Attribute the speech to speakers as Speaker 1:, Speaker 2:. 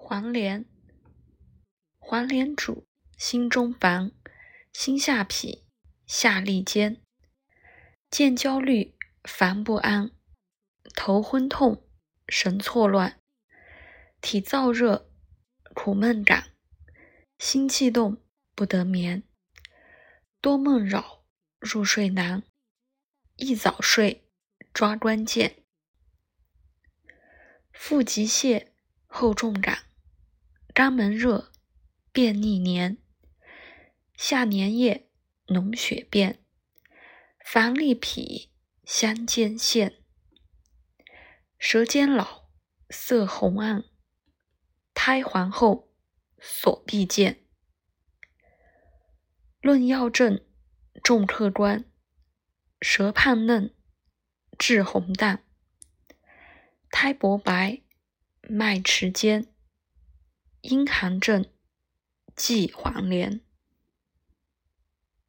Speaker 1: 黄连，黄连主心中烦，心下痞，下利坚，见焦虑，烦不安，头昏痛，神错乱，体燥热，苦闷感，心悸动，不得眠，多梦扰，入睡难，易早睡，抓关键，腹急泻，后重感。肛门热，便逆黏，下粘液，脓血便，烦利脾，相间现，舌尖老，色红暗，苔黄厚，所必见。论药证，重客观，舌胖嫩，质红淡，苔薄白，脉迟坚。阴寒症，忌黄连。